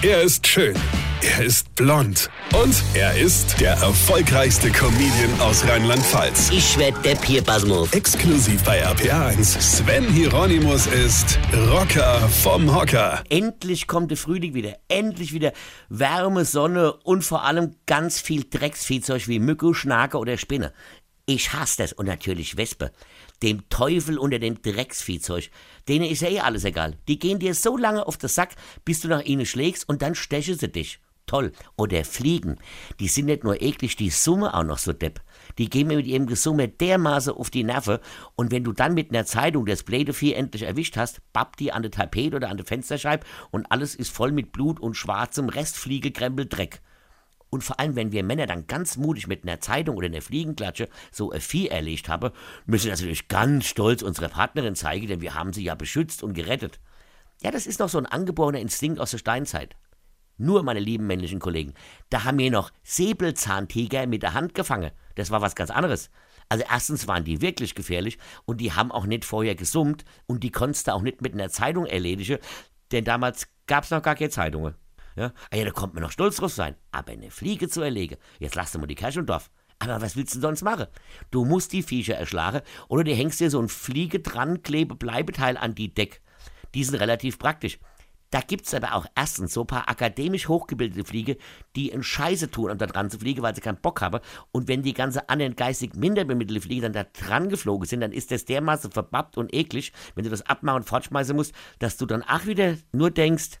Er ist schön. Er ist blond. Und er ist der erfolgreichste Comedian aus Rheinland-Pfalz. Ich werd der Pierpasmus. Exklusiv bei RPA1. Sven Hieronymus ist Rocker vom Hocker. Endlich kommt der Frühling wieder. Endlich wieder Wärme, Sonne und vor allem ganz viel Drecksviehzeug wie Mücke, Schnake oder Spinne. Ich hasse das und natürlich Wespe. Dem Teufel unter dem Drecksviehzeug. Denen ist ja eh alles egal. Die gehen dir so lange auf den Sack, bis du nach ihnen schlägst und dann stechen sie dich. Toll. Oder Fliegen. Die sind nicht nur eklig, die Summe auch noch so depp. Die gehen mir mit ihrem Gesumme dermaßen auf die Nerven und wenn du dann mit einer Zeitung das blöde Vieh endlich erwischt hast, pappt die an der Tapete oder an der Fensterscheibe und alles ist voll mit Blut und schwarzem Restfliegekrempel Dreck. Und vor allem, wenn wir Männer dann ganz mutig mit einer Zeitung oder einer Fliegenklatsche so ein Vieh erlegt haben, müssen wir natürlich ganz stolz unsere Partnerin zeigen, denn wir haben sie ja beschützt und gerettet. Ja, das ist noch so ein angeborener Instinkt aus der Steinzeit. Nur, meine lieben männlichen Kollegen, da haben wir noch Säbelzahntiger mit der Hand gefangen. Das war was ganz anderes. Also erstens waren die wirklich gefährlich und die haben auch nicht vorher gesummt und die konntest du auch nicht mit einer Zeitung erledigen, denn damals gab's noch gar keine Zeitungen. Ja? Ah ja, da kommt man noch stolz drauf sein. Aber eine Fliege zu erlegen, jetzt lass du mal die Kirche im Dorf. Aber was willst du sonst machen? Du musst die Viecher erschlagen oder du hängst dir so ein Fliege dran, klebe Bleibeteil an die Deck. Die sind relativ praktisch. Da gibt's aber auch erstens so ein paar akademisch hochgebildete Fliege, die einen Scheiße tun, um da dran zu fliegen, weil sie keinen Bock haben. Und wenn die ganze anderen geistig minder bemittelte Fliege dann da dran geflogen sind, dann ist das dermaßen verbappt und eklig, wenn du das abmachen und fortschmeißen musst, dass du dann auch wieder nur denkst,